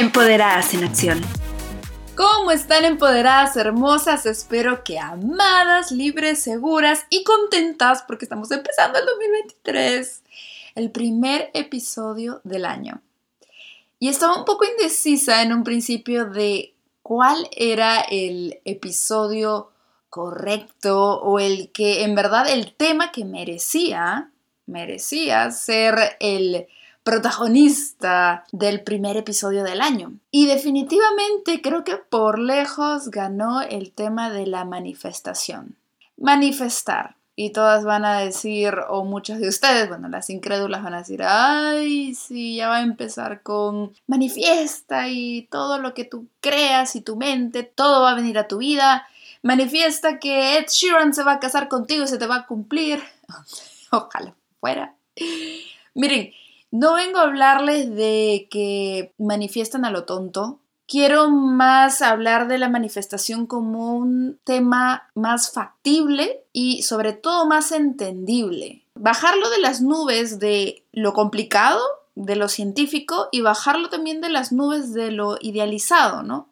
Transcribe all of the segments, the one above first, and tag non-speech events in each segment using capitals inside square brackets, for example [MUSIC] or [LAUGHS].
Empoderadas en Acción. ¿Cómo están empoderadas, hermosas? Espero que amadas, libres, seguras y contentas porque estamos empezando el 2023, el primer episodio del año. Y estaba un poco indecisa en un principio de cuál era el episodio correcto o el que en verdad el tema que merecía, merecía ser el protagonista del primer episodio del año. Y definitivamente creo que por lejos ganó el tema de la manifestación. Manifestar. Y todas van a decir, o muchas de ustedes, bueno, las incrédulas van a decir, ay, sí, ya va a empezar con manifiesta y todo lo que tú creas y tu mente, todo va a venir a tu vida. Manifiesta que Ed Sheeran se va a casar contigo y se te va a cumplir. [LAUGHS] Ojalá fuera. Miren, no vengo a hablarles de que manifiestan a lo tonto. Quiero más hablar de la manifestación como un tema más factible y sobre todo más entendible. Bajarlo de las nubes de lo complicado, de lo científico y bajarlo también de las nubes de lo idealizado, ¿no?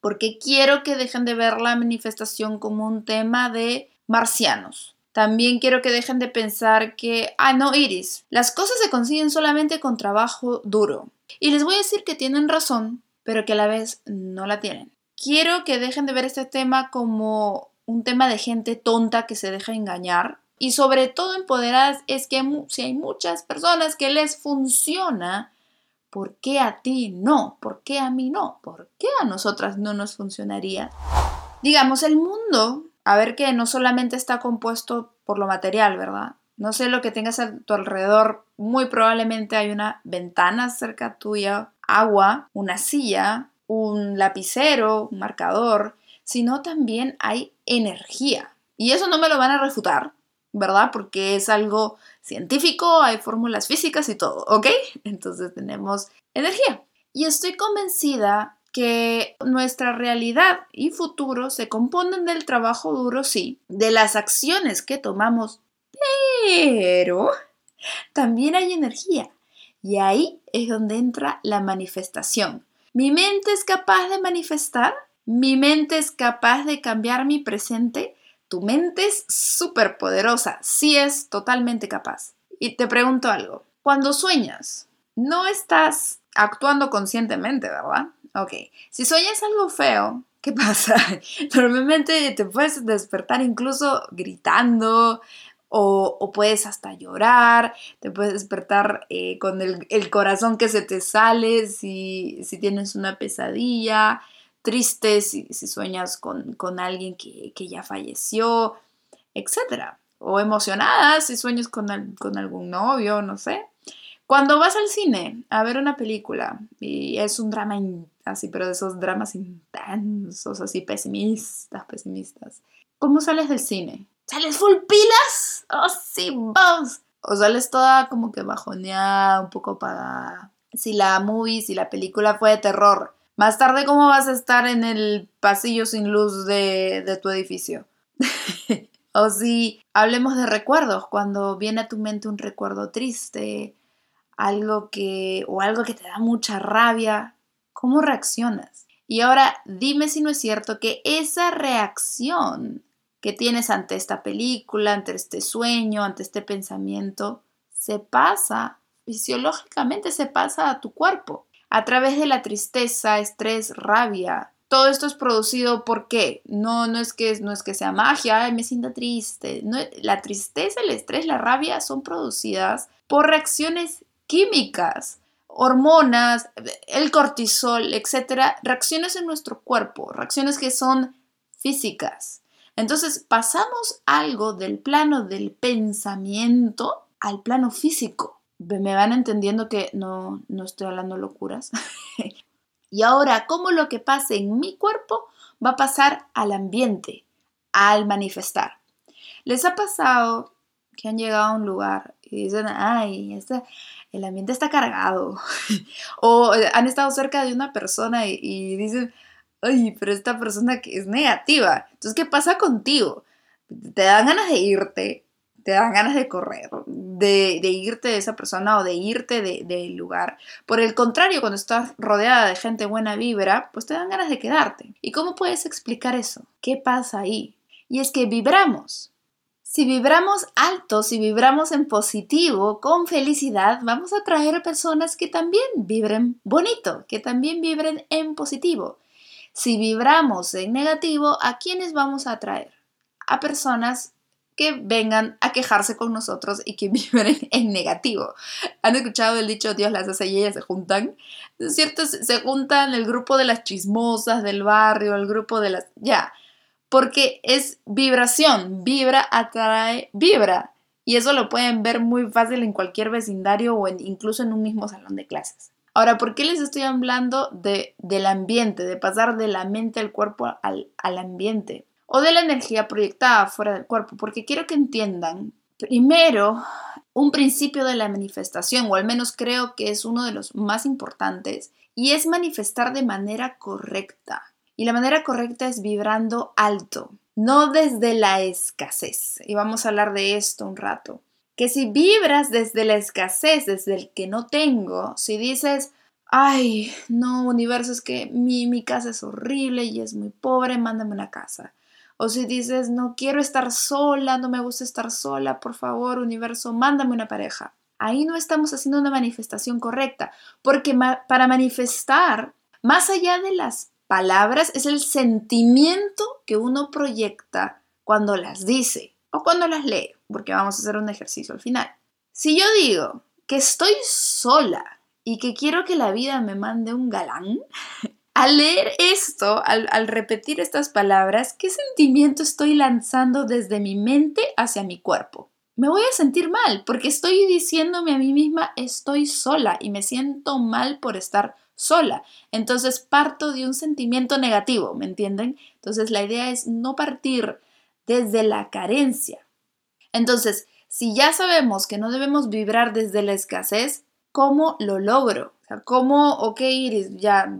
Porque quiero que dejen de ver la manifestación como un tema de marcianos también quiero que dejen de pensar que, ah, no, Iris, las cosas se consiguen solamente con trabajo duro. Y les voy a decir que tienen razón, pero que a la vez no la tienen. Quiero que dejen de ver este tema como un tema de gente tonta que se deja engañar. Y sobre todo empoderadas es que si hay muchas personas que les funciona, ¿por qué a ti no? ¿Por qué a mí no? ¿Por qué a nosotras no nos funcionaría? Digamos, el mundo a ver que no solamente está compuesto por lo material, ¿verdad? No sé lo que tengas a tu alrededor, muy probablemente hay una ventana cerca tuya, agua, una silla, un lapicero, un marcador, sino también hay energía. Y eso no me lo van a refutar, ¿verdad? Porque es algo científico, hay fórmulas físicas y todo, ¿ok? Entonces tenemos energía. Y estoy convencida que nuestra realidad y futuro se componen del trabajo duro, sí, de las acciones que tomamos, pero también hay energía. Y ahí es donde entra la manifestación. ¿Mi mente es capaz de manifestar? ¿Mi mente es capaz de cambiar mi presente? Tu mente es súper poderosa, sí es totalmente capaz. Y te pregunto algo, cuando sueñas, no estás actuando conscientemente, ¿verdad? Ok, si sueñas algo feo, ¿qué pasa? [LAUGHS] Normalmente te puedes despertar incluso gritando o, puedes hasta llorar, te puedes despertar eh, con el, corazón que se te sale si, tienes una pesadilla, triste si, sueñas con, alguien que, ya falleció, etc. O emocionada si sueñas con, con algún novio, no sé. Cuando vas al cine a ver una película y es un drama así, pero de esos dramas intensos, así pesimistas, pesimistas, ¿cómo sales del cine? ¿Sales full pilas? Oh, sí, vamos. O sales toda como que bajoneada, un poco apagada. Si la movie, si la película fue de terror, más tarde, ¿cómo vas a estar en el pasillo sin luz de, de tu edificio? [LAUGHS] o si hablemos de recuerdos, cuando viene a tu mente un recuerdo triste, algo que o algo que te da mucha rabia, ¿cómo reaccionas? Y ahora dime si no es cierto que esa reacción que tienes ante esta película, ante este sueño, ante este pensamiento, se pasa, fisiológicamente se pasa a tu cuerpo. A través de la tristeza, estrés, rabia. Todo esto es producido por qué? No, no, es, que, no es que sea magia, me siento triste. La tristeza, el estrés, la rabia son producidas por reacciones químicas, hormonas, el cortisol, etcétera, reacciones en nuestro cuerpo, reacciones que son físicas. Entonces pasamos algo del plano del pensamiento al plano físico. Me van entendiendo que no, no estoy hablando locuras. [LAUGHS] Y ahora, ¿cómo lo que pase en mi cuerpo va a pasar al ambiente, al manifestar? ¿Les ha pasado que han llegado a un lugar y dicen, ay, este, el ambiente está cargado? [LAUGHS] o han estado cerca de una persona y, dicen, ay, pero esta persona que es negativa. Entonces, ¿qué pasa contigo? Te dan ganas de irte, te dan ganas de correr, de, irte de esa persona o de irte del lugar. Por el contrario, cuando estás rodeada de gente buena vibra, pues te dan ganas de quedarte. ¿Y cómo puedes explicar eso? ¿Qué pasa ahí? Y es que vibramos. Si vibramos alto, si vibramos en positivo, con felicidad, vamos a atraer personas que también vibren bonito, que también vibren en positivo. Si vibramos en negativo, ¿a quiénes vamos a atraer? A personas que vengan a quejarse con nosotros y que [LAUGHS] viven en negativo. ¿Han escuchado el dicho Dios las hace y se juntan? ¿Es cierto? Se juntan el grupo de las chismosas del barrio, el grupo de las... Ya, porque es vibración, vibra, atrae, vibra. Y eso lo pueden ver muy fácil en cualquier vecindario o incluso en un mismo salón de clases. Ahora, ¿por qué les estoy hablando de, del ambiente, de pasar de la mente al cuerpo al, al ambiente? o de la energía proyectada fuera del cuerpo, porque quiero que entiendan, primero, un principio de la manifestación, o al menos creo que es uno de los más importantes, y es manifestar de manera correcta. Y la manera correcta es vibrando alto, no desde la escasez. Y vamos a hablar de esto un rato. Que si vibras desde la escasez, desde el que no tengo, si dices, ay, no, universo, es que mi, mi casa es horrible y es muy pobre, mándame una casa. O si dices, no quiero estar sola, no me gusta estar sola, por favor, universo, mándame una pareja. Ahí no estamos haciendo una manifestación correcta, porque para manifestar, más allá de las palabras, es el sentimiento que uno proyecta cuando las dice o cuando las lee, porque vamos a hacer un ejercicio al final. Si yo digo que estoy sola y que quiero que la vida me mande un galán, [LAUGHS] al leer esto, al, repetir estas palabras, ¿qué sentimiento estoy lanzando desde mi mente hacia mi cuerpo? Me voy a sentir mal porque estoy diciéndome a mí misma estoy sola y me siento mal por estar sola. Entonces parto de un sentimiento negativo, ¿me entienden? Entonces la idea es no partir desde la carencia. Entonces, si ya sabemos que no debemos vibrar desde la escasez, ¿cómo lo logro? O ¿cómo, ok, Iris, ya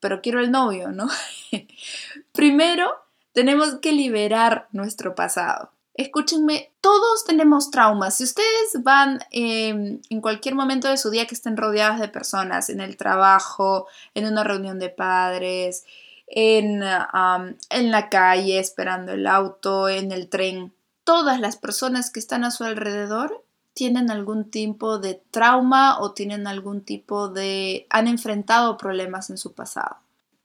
pero quiero el novio, ¿no? [LAUGHS] Primero, tenemos que liberar nuestro pasado. Escúchenme, todos tenemos traumas. Si ustedes van em, en cualquier momento de su día que estén rodeadas de personas, en el trabajo, en una reunión de padres, en, en la calle, esperando el auto, en el tren, todas las personas que están a su alrededor tienen algún tipo de trauma o tienen algún tipo de... han enfrentado problemas en su pasado.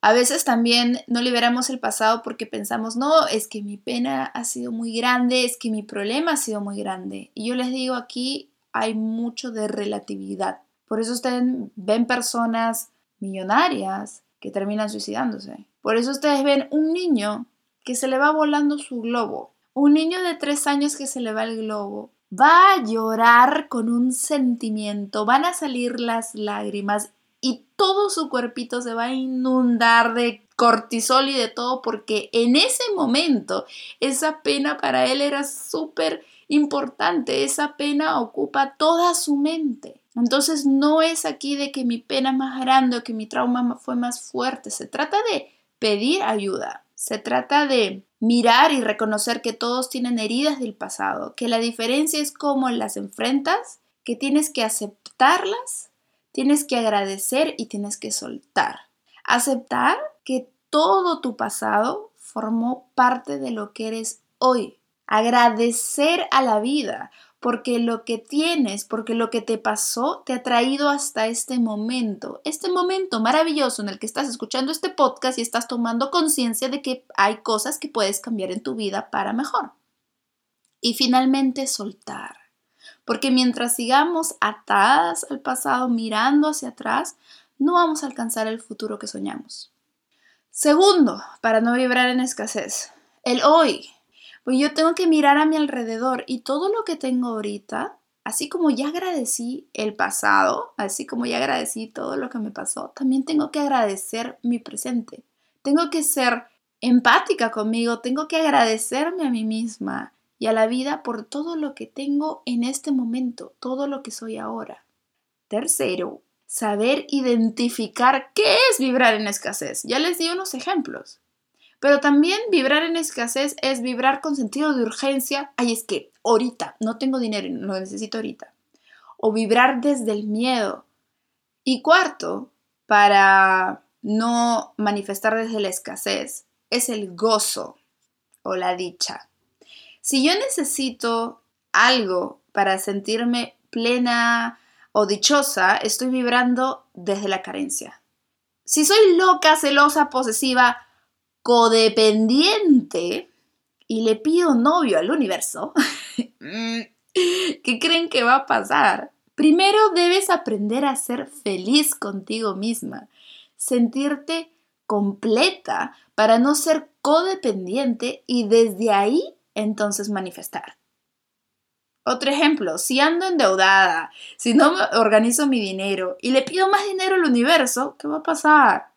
A veces también no liberamos el pasado porque pensamos, no, es que mi pena ha sido muy grande, es que mi problema ha sido muy grande. Y yo les digo aquí, hay mucho de relatividad. Por eso ustedes ven personas millonarias que terminan suicidándose. Por eso ustedes ven un niño que se le va volando su globo. Un niño de tres años que se le va el globo va a llorar con un sentimiento, van a salir las lágrimas y todo su cuerpito se va a inundar de cortisol y de todo porque en ese momento esa pena para él era súper importante, esa pena ocupa toda su mente. Entonces no es aquí de que mi pena es más grande o que mi trauma fue más fuerte, se trata de pedir ayuda, se trata de mirar y reconocer que todos tienen heridas del pasado, que la diferencia es cómo las enfrentas, que tienes que aceptarlas, tienes que agradecer y tienes que soltar. Aceptar que todo tu pasado formó parte de lo que eres hoy. Agradecer a la vida porque lo que tienes, porque lo que te pasó te ha traído hasta este momento, este momento maravilloso en el que estás escuchando este podcast y estás tomando conciencia de que hay cosas que puedes cambiar en tu vida para mejor. Y finalmente soltar, porque mientras sigamos atadas al pasado mirando hacia atrás, no vamos a alcanzar el futuro que soñamos. Segundo, para no vibrar en escasez, el hoy. Pues yo tengo que mirar a mi alrededor y todo lo que tengo ahorita así como ya agradecí el pasado, así como ya agradecí todo lo que me pasó, también tengo que agradecer mi presente. Tengo que ser empática conmigo, tengo que agradecerme a mí misma y a la vida por todo lo que tengo en este momento, todo lo que soy ahora. Tercero, saber identificar qué es vibrar en escasez. Ya les di unos ejemplos. Pero también vibrar en escasez es vibrar con sentido de urgencia. Ay, es que ahorita no tengo dinero y lo necesito ahorita. O vibrar desde el miedo. Y cuarto, para no manifestar desde la escasez, es el gozo o la dicha. Si yo necesito algo para sentirme plena o dichosa, estoy vibrando desde la carencia. Si soy loca, celosa, posesiva, codependiente y le pido novio al universo, [LAUGHS] ¿qué creen que va a pasar? Primero debes aprender a ser feliz contigo misma, sentirte completa para no ser codependiente y desde ahí entonces manifestar. Otro ejemplo, si ando endeudada, si no organizo mi dinero y le pido más dinero al universo, ¿qué va a pasar?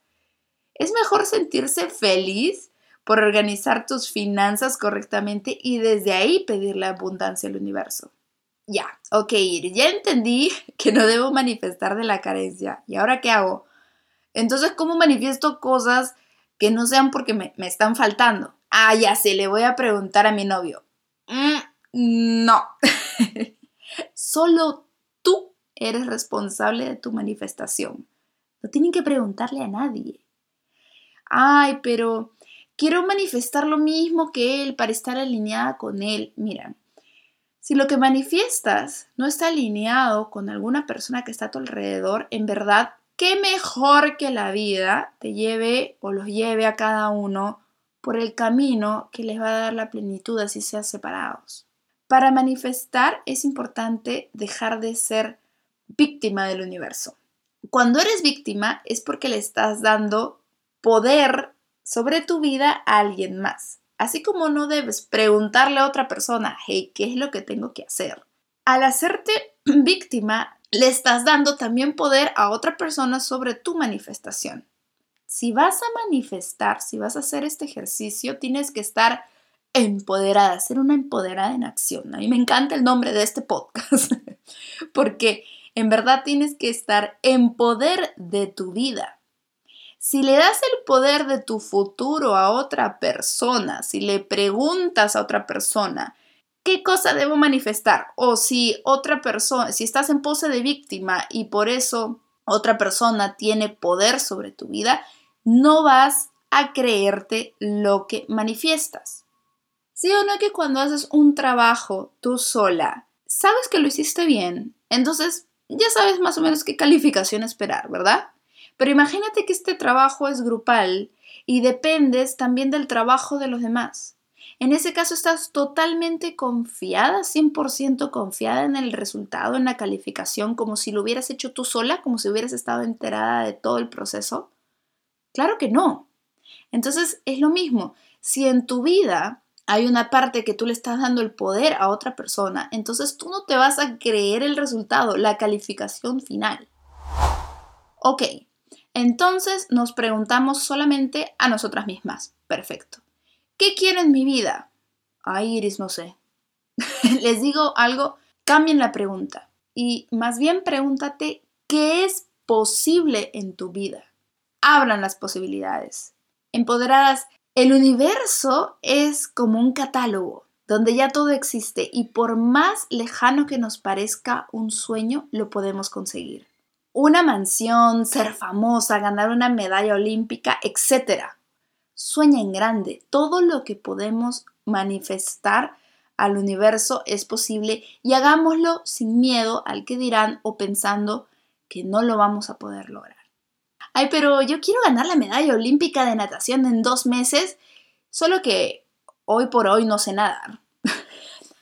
Es mejor sentirse feliz por organizar tus finanzas correctamente y desde ahí pedir la abundancia al universo. Ya, ok, ya entendí [LAUGHS] que no debo manifestar de la carencia. ¿Y ahora qué hago? Entonces, ¿cómo manifiesto cosas que no sean porque me, están faltando? Ah, ya sé, le voy a preguntar a mi novio. Mm, no. [LAUGHS] Solo tú eres responsable de tu manifestación. No tienen que preguntarle a nadie ay, pero quiero manifestar lo mismo que él para estar alineada con él. Mira, si lo que manifiestas no está alineado con alguna persona que está a tu alrededor, en verdad, qué mejor que la vida te lleve o los lleve a cada uno por el camino que les va a dar la plenitud así sean separados. Para manifestar es importante dejar de ser víctima del universo. Cuando eres víctima es porque le estás dando poder sobre tu vida a alguien más. Así como no debes preguntarle a otra persona, hey, ¿qué es lo que tengo que hacer? Al hacerte [CLEARS THROAT] víctima, le estás dando también poder a otra persona sobre tu manifestación. Si vas a manifestar, si vas a hacer este ejercicio, tienes que estar empoderada, ser una empoderada en acción. A mí me encanta el nombre de este podcast, [LAUGHS] porque en verdad tienes que estar en poder de tu vida. Si le das el poder de tu futuro a otra persona, si le preguntas a otra persona, ¿qué cosa debo manifestar? O si otra persona, si estás en pose de víctima y por eso otra persona tiene poder sobre tu vida, no vas a creerte lo que manifiestas. ¿Sí o no que cuando haces un trabajo tú sola, sabes que lo hiciste bien? Entonces ya sabes más o menos qué calificación esperar, ¿verdad? Pero imagínate que este trabajo es grupal y dependes también del trabajo de los demás. En ese caso estás totalmente confiada, 100% confiada en el resultado, en la calificación, como si lo hubieras hecho tú sola, como si hubieras estado enterada de todo el proceso. Claro que no. Entonces es lo mismo. Si en tu vida hay una parte que tú le estás dando el poder a otra persona, entonces tú no te vas a creer el resultado, la calificación final. Ok, entonces nos preguntamos solamente a nosotras mismas. Perfecto. ¿Qué quiero en mi vida? Ay, Iris, no sé. [LAUGHS] Les digo algo, cambien la pregunta y más bien pregúntate qué es posible en tu vida. Abran las posibilidades. Empoderadas, el universo es como un catálogo donde ya todo existe y por más lejano que nos parezca un sueño, lo podemos conseguir una mansión, ser famosa, ganar una medalla olímpica, etc. Sueña en grande. Todo lo que podemos manifestar al universo es posible y hagámoslo sin miedo al que dirán o pensando que no lo vamos a poder lograr. Ay, pero yo quiero ganar la medalla olímpica de natación en dos meses, solo que hoy por hoy no sé nadar.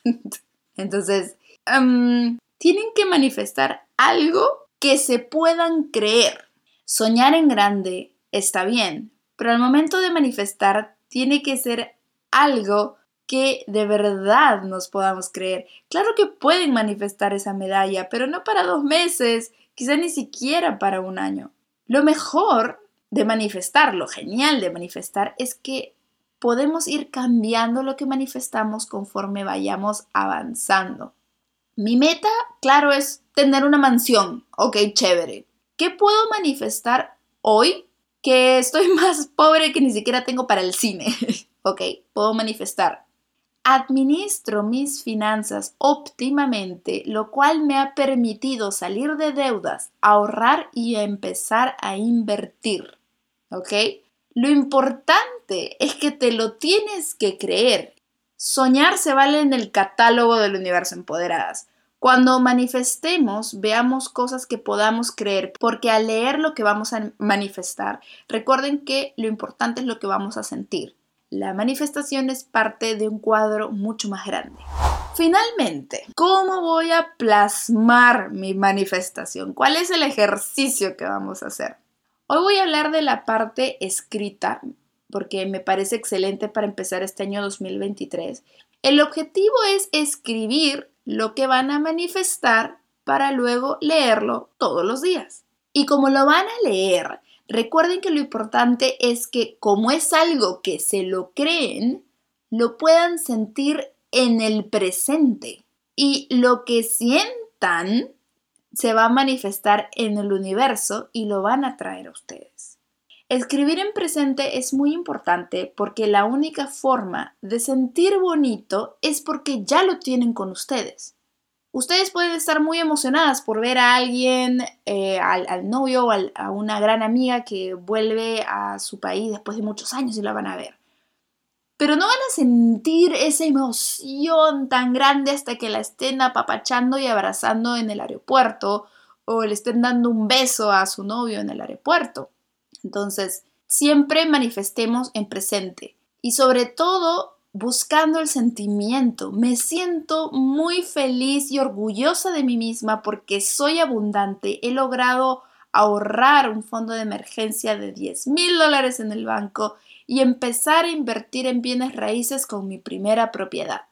[LAUGHS] Entonces, em, tienen que manifestar algo que se puedan creer. Soñar en grande está bien, pero al momento de manifestar tiene que ser algo que de verdad nos podamos creer. Claro que pueden manifestar esa medalla, pero no para dos meses, quizá ni siquiera para un año. Lo mejor de manifestar, lo genial de manifestar es que podemos ir cambiando lo que manifestamos conforme vayamos avanzando. Mi meta, claro, es tener una mansión. Ok, chévere. ¿Qué puedo manifestar hoy? Que estoy [LAUGHS] más pobre que ni siquiera tengo para el cine. [LAUGHS] ok, puedo manifestar. Administro mis finanzas óptimamente, lo cual me ha permitido salir de deudas, ahorrar y empezar a invertir. ¿Ok? Lo importante es que te lo tienes que creer. Soñar se vale en el catálogo del universo empoderadas. Cuando manifestemos, veamos cosas que podamos creer, porque al leer lo que vamos a manifestar, recuerden que lo importante es lo que vamos a sentir. La manifestación es parte de un cuadro mucho más grande. Finalmente, ¿cómo voy a plasmar mi manifestación? ¿Cuál es el ejercicio que vamos a hacer? Hoy voy a hablar de la parte escrita, porque me parece excelente para empezar este año 2023. El objetivo es escribir lo que van a manifestar para luego leerlo todos los días. Y como lo van a leer, recuerden que lo importante es que como es algo que se lo creen, lo puedan sentir en el presente. Y lo que sientan se va a manifestar en el universo y lo van a traer a ustedes. Escribir en presente es muy importante porque la única forma de sentir bonito es porque ya lo tienen con ustedes. Ustedes pueden estar muy emocionadas por ver a alguien, eh, al, novio o a una gran amiga que vuelve a su país después de muchos años y la van a ver. Pero no van a sentir esa emoción tan grande hasta que la estén apapachando y abrazando en el aeropuerto o le estén dando un beso a su novio en el aeropuerto. Entonces, siempre manifestemos en presente y sobre todo buscando el sentimiento. Me siento muy feliz y orgullosa de mí misma porque soy abundante. He logrado ahorrar un fondo de emergencia de 10 mil dólares en el banco y empezar a invertir en bienes raíces con mi primera propiedad.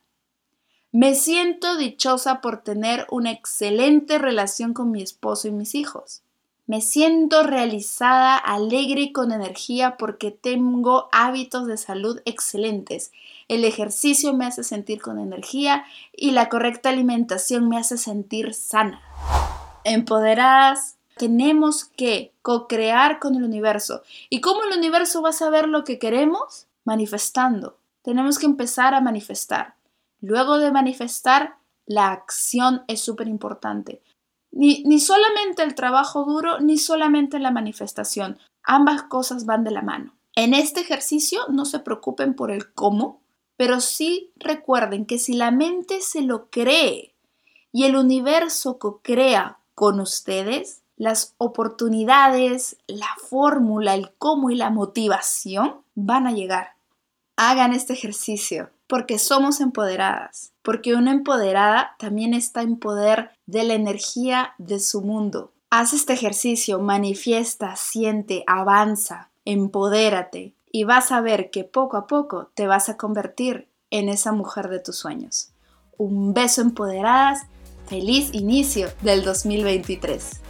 Me siento dichosa por tener una excelente relación con mi esposo y mis hijos. Me siento realizada, alegre y con energía porque tengo hábitos de salud excelentes. El ejercicio me hace sentir con energía y la correcta alimentación me hace sentir sana. Empoderadas, tenemos que co-crear con el universo. ¿Y cómo el universo va a saber lo que queremos? Manifestando. Tenemos que empezar a manifestar. Luego de manifestar, la acción es súper importante. Ni, solamente el trabajo duro, ni solamente la manifestación. Ambas cosas van de la mano. En este ejercicio no se preocupen por el cómo, pero sí recuerden que si la mente se lo cree y el universo co-crea con ustedes, las oportunidades, la fórmula, el cómo y la motivación van a llegar. Hagan este ejercicio porque somos empoderadas, porque una empoderada también está en poder de la energía de su mundo. Haz este ejercicio, manifiesta, siente, avanza, empodérate y vas a ver que poco a poco te vas a convertir en esa mujer de tus sueños. Un beso empoderadas, feliz inicio del 2023.